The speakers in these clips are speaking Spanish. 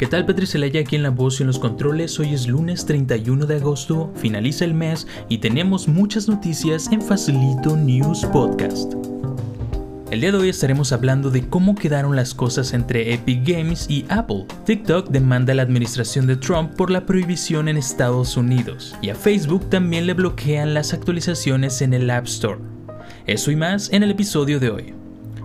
¿Qué tal Petri Celaya aquí en la voz y en los controles? Hoy es lunes 31 de agosto, finaliza el mes y tenemos muchas noticias en Facilito News Podcast. El día de hoy estaremos hablando de cómo quedaron las cosas entre Epic Games y Apple. TikTok demanda a la administración de Trump por la prohibición en Estados Unidos y a Facebook también le bloquean las actualizaciones en el App Store. Eso y más en el episodio de hoy.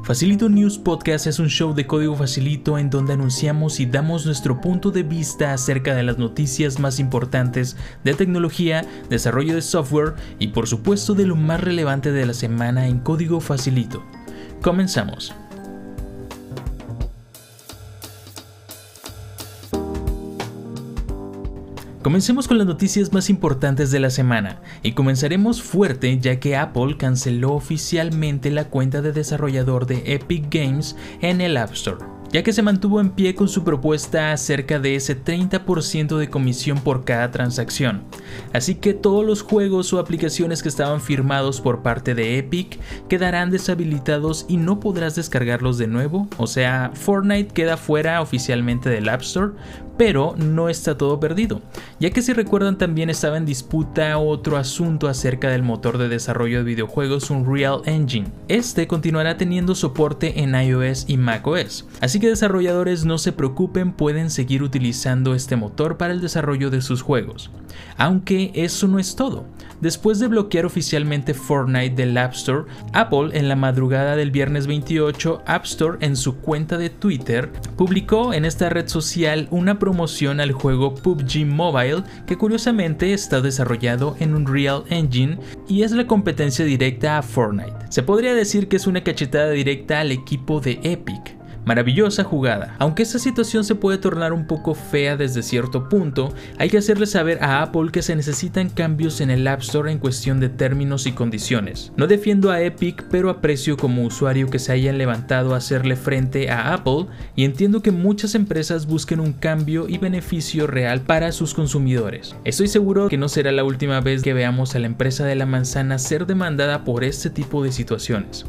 Facilito News Podcast es un show de código facilito en donde anunciamos y damos nuestro punto de vista acerca de las noticias más importantes de tecnología, desarrollo de software y por supuesto de lo más relevante de la semana en código facilito. Comenzamos. Comencemos con las noticias más importantes de la semana y comenzaremos fuerte ya que Apple canceló oficialmente la cuenta de desarrollador de Epic Games en el App Store ya que se mantuvo en pie con su propuesta acerca de ese 30% de comisión por cada transacción. Así que todos los juegos o aplicaciones que estaban firmados por parte de Epic quedarán deshabilitados y no podrás descargarlos de nuevo, o sea, Fortnite queda fuera oficialmente del App Store, pero no está todo perdido, ya que si recuerdan también estaba en disputa otro asunto acerca del motor de desarrollo de videojuegos Unreal Engine. Este continuará teniendo soporte en iOS y macOS, así que desarrolladores no se preocupen, pueden seguir utilizando este motor para el desarrollo de sus juegos. Aunque eso no es todo. Después de bloquear oficialmente Fortnite del App Store, Apple en la madrugada del viernes 28, App Store en su cuenta de Twitter publicó en esta red social una promoción al juego PUBG Mobile que curiosamente está desarrollado en Unreal Engine y es la competencia directa a Fortnite. Se podría decir que es una cachetada directa al equipo de Epic, Maravillosa jugada. Aunque esta situación se puede tornar un poco fea desde cierto punto, hay que hacerle saber a Apple que se necesitan cambios en el App Store en cuestión de términos y condiciones. No defiendo a Epic, pero aprecio como usuario que se hayan levantado a hacerle frente a Apple y entiendo que muchas empresas busquen un cambio y beneficio real para sus consumidores. Estoy seguro que no será la última vez que veamos a la empresa de la manzana ser demandada por este tipo de situaciones.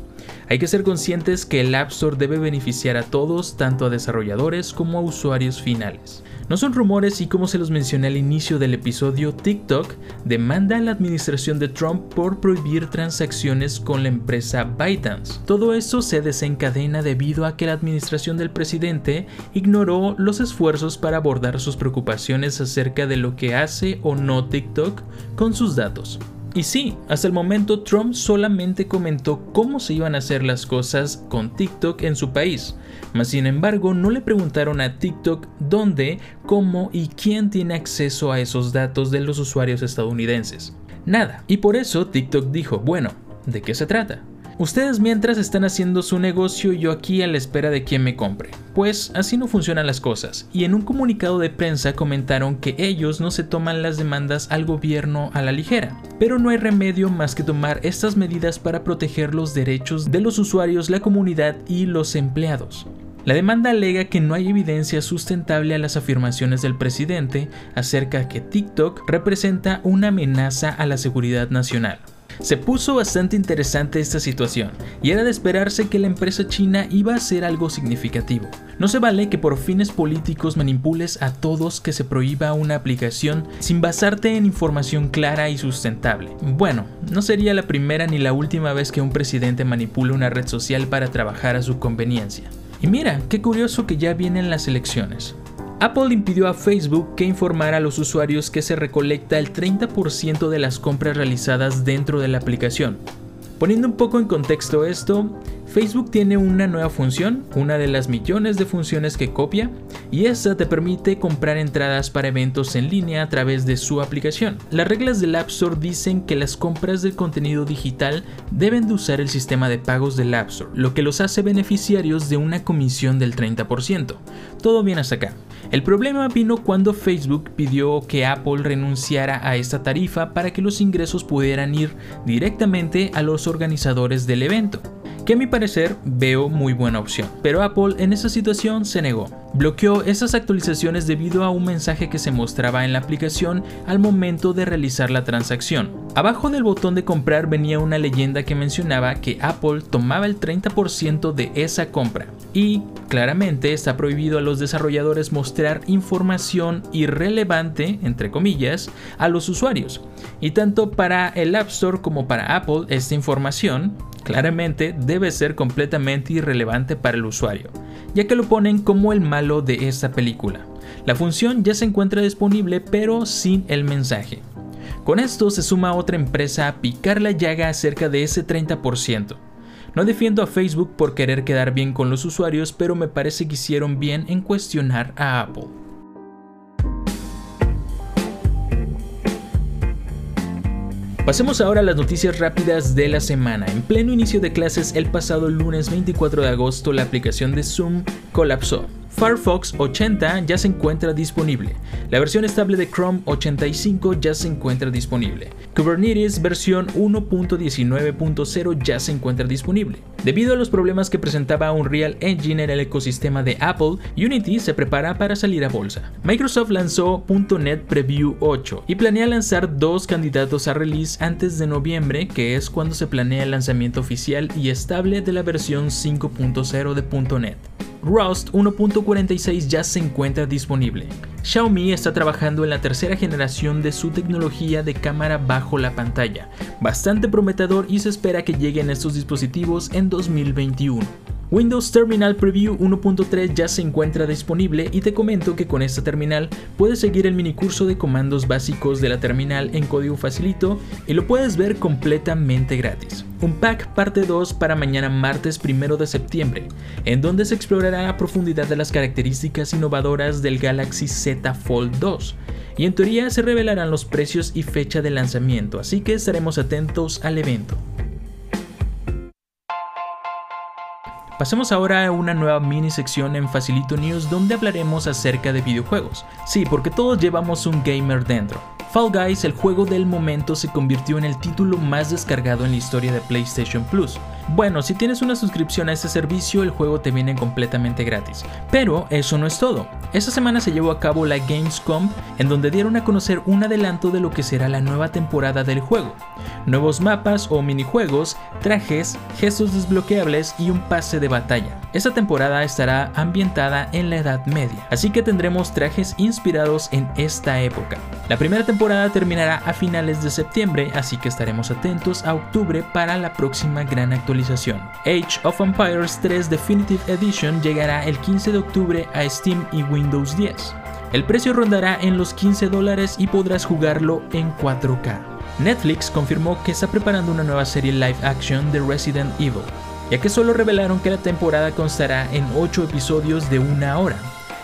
Hay que ser conscientes que el App Store debe beneficiar a todos, tanto a desarrolladores como a usuarios finales. No son rumores y como se los mencioné al inicio del episodio, TikTok demanda a la administración de Trump por prohibir transacciones con la empresa ByteDance. Todo esto se desencadena debido a que la administración del presidente ignoró los esfuerzos para abordar sus preocupaciones acerca de lo que hace o no TikTok con sus datos. Y sí, hasta el momento Trump solamente comentó cómo se iban a hacer las cosas con TikTok en su país, mas sin embargo no le preguntaron a TikTok dónde, cómo y quién tiene acceso a esos datos de los usuarios estadounidenses. Nada. Y por eso TikTok dijo, bueno, ¿de qué se trata? Ustedes mientras están haciendo su negocio yo aquí a la espera de quien me compre. Pues así no funcionan las cosas, y en un comunicado de prensa comentaron que ellos no se toman las demandas al gobierno a la ligera, pero no hay remedio más que tomar estas medidas para proteger los derechos de los usuarios, la comunidad y los empleados. La demanda alega que no hay evidencia sustentable a las afirmaciones del presidente acerca que TikTok representa una amenaza a la seguridad nacional. Se puso bastante interesante esta situación, y era de esperarse que la empresa china iba a hacer algo significativo. No se vale que por fines políticos manipules a todos que se prohíba una aplicación sin basarte en información clara y sustentable. Bueno, no sería la primera ni la última vez que un presidente manipula una red social para trabajar a su conveniencia. Y mira, qué curioso que ya vienen las elecciones. Apple impidió a Facebook que informara a los usuarios que se recolecta el 30% de las compras realizadas dentro de la aplicación. Poniendo un poco en contexto esto, Facebook tiene una nueva función, una de las millones de funciones que copia, y esta te permite comprar entradas para eventos en línea a través de su aplicación. Las reglas del App Store dicen que las compras del contenido digital deben de usar el sistema de pagos del App Store, lo que los hace beneficiarios de una comisión del 30%. Todo bien hasta acá. El problema vino cuando Facebook pidió que Apple renunciara a esta tarifa para que los ingresos pudieran ir directamente a los organizadores del evento. Que a mi parecer veo muy buena opción. Pero Apple en esa situación se negó. Bloqueó esas actualizaciones debido a un mensaje que se mostraba en la aplicación al momento de realizar la transacción. Abajo del botón de comprar venía una leyenda que mencionaba que Apple tomaba el 30% de esa compra. Y claramente está prohibido a los desarrolladores mostrar información irrelevante, entre comillas, a los usuarios. Y tanto para el App Store como para Apple esta información claramente debe ser completamente irrelevante para el usuario, ya que lo ponen como el malo de esta película. La función ya se encuentra disponible pero sin el mensaje. Con esto se suma otra empresa a picar la llaga acerca de ese 30%. No defiendo a Facebook por querer quedar bien con los usuarios, pero me parece que hicieron bien en cuestionar a Apple. Pasemos ahora a las noticias rápidas de la semana. En pleno inicio de clases el pasado lunes 24 de agosto la aplicación de Zoom colapsó. Firefox 80 ya se encuentra disponible. La versión estable de Chrome 85 ya se encuentra disponible. Kubernetes versión 1.19.0 ya se encuentra disponible. Debido a los problemas que presentaba Unreal Engine en el ecosistema de Apple, Unity se prepara para salir a bolsa. Microsoft lanzó .NET Preview 8 y planea lanzar dos candidatos a release antes de noviembre, que es cuando se planea el lanzamiento oficial y estable de la versión 5.0 de .NET. Rust 1.46 ya se encuentra disponible. Xiaomi está trabajando en la tercera generación de su tecnología de cámara bajo la pantalla, bastante prometedor y se espera que lleguen estos dispositivos en 2021. Windows Terminal Preview 1.3 ya se encuentra disponible y te comento que con esta terminal puedes seguir el minicurso de comandos básicos de la terminal en código facilito y lo puedes ver completamente gratis. Un pack parte 2 para mañana martes 1 de septiembre, en donde se explorará a profundidad de las características innovadoras del Galaxy Z Fold 2 y en teoría se revelarán los precios y fecha de lanzamiento, así que estaremos atentos al evento. Pasemos ahora a una nueva mini sección en Facilito News donde hablaremos acerca de videojuegos. Sí, porque todos llevamos un gamer dentro. Fall Guys, el juego del momento, se convirtió en el título más descargado en la historia de PlayStation Plus. Bueno, si tienes una suscripción a este servicio, el juego te viene completamente gratis. Pero eso no es todo. Esta semana se llevó a cabo la Gamescom, en donde dieron a conocer un adelanto de lo que será la nueva temporada del juego. Nuevos mapas o minijuegos, trajes, gestos desbloqueables y un pase de batalla. Esta temporada estará ambientada en la Edad Media, así que tendremos trajes inspirados en esta época. La primera temporada terminará a finales de septiembre, así que estaremos atentos a octubre para la próxima gran Age of Empires 3 Definitive Edition llegará el 15 de octubre a Steam y Windows 10. El precio rondará en los 15 dólares y podrás jugarlo en 4K. Netflix confirmó que está preparando una nueva serie live action de Resident Evil, ya que solo revelaron que la temporada constará en 8 episodios de una hora.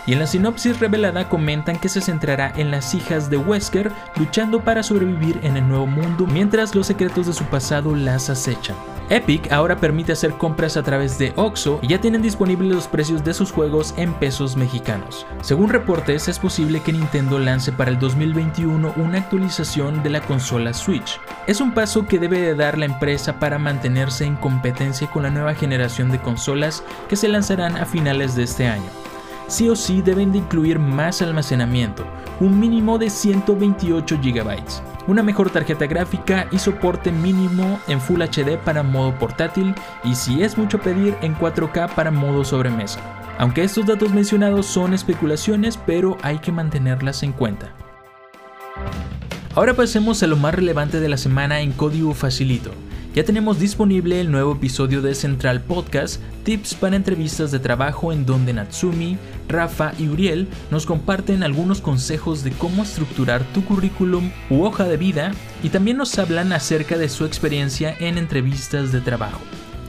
Y en la sinopsis revelada comentan que se centrará en las hijas de Wesker luchando para sobrevivir en el nuevo mundo mientras los secretos de su pasado las acechan. Epic ahora permite hacer compras a través de Oxo y ya tienen disponibles los precios de sus juegos en pesos mexicanos. Según reportes, es posible que Nintendo lance para el 2021 una actualización de la consola Switch. Es un paso que debe de dar la empresa para mantenerse en competencia con la nueva generación de consolas que se lanzarán a finales de este año. Sí o sí deben de incluir más almacenamiento, un mínimo de 128 GB una mejor tarjeta gráfica y soporte mínimo en Full HD para modo portátil y si es mucho pedir en 4K para modo sobremesa. Aunque estos datos mencionados son especulaciones, pero hay que mantenerlas en cuenta. Ahora pasemos a lo más relevante de la semana en código facilito. Ya tenemos disponible el nuevo episodio de Central Podcast, tips para entrevistas de trabajo en donde Natsumi, Rafa y Uriel nos comparten algunos consejos de cómo estructurar tu currículum u hoja de vida y también nos hablan acerca de su experiencia en entrevistas de trabajo.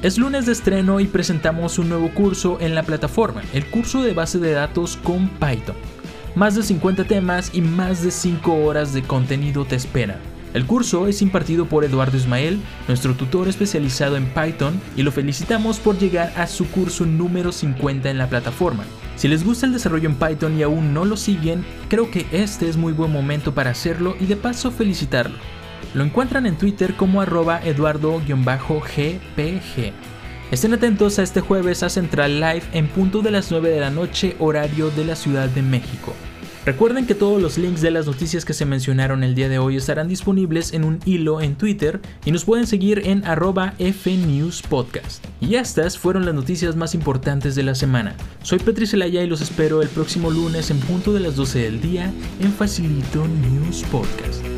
Es lunes de estreno y presentamos un nuevo curso en la plataforma, el curso de base de datos con Python. Más de 50 temas y más de 5 horas de contenido te esperan. El curso es impartido por Eduardo Ismael, nuestro tutor especializado en Python, y lo felicitamos por llegar a su curso número 50 en la plataforma. Si les gusta el desarrollo en Python y aún no lo siguen, creo que este es muy buen momento para hacerlo y de paso felicitarlo. Lo encuentran en Twitter como arroba eduardo-gpg. Estén atentos a este jueves a Central Live en punto de las 9 de la noche horario de la Ciudad de México. Recuerden que todos los links de las noticias que se mencionaron el día de hoy estarán disponibles en un hilo en Twitter y nos pueden seguir en arroba fnewspodcast. Y estas fueron las noticias más importantes de la semana. Soy Petri Celaya y los espero el próximo lunes en punto de las 12 del día en Facilito News Podcast.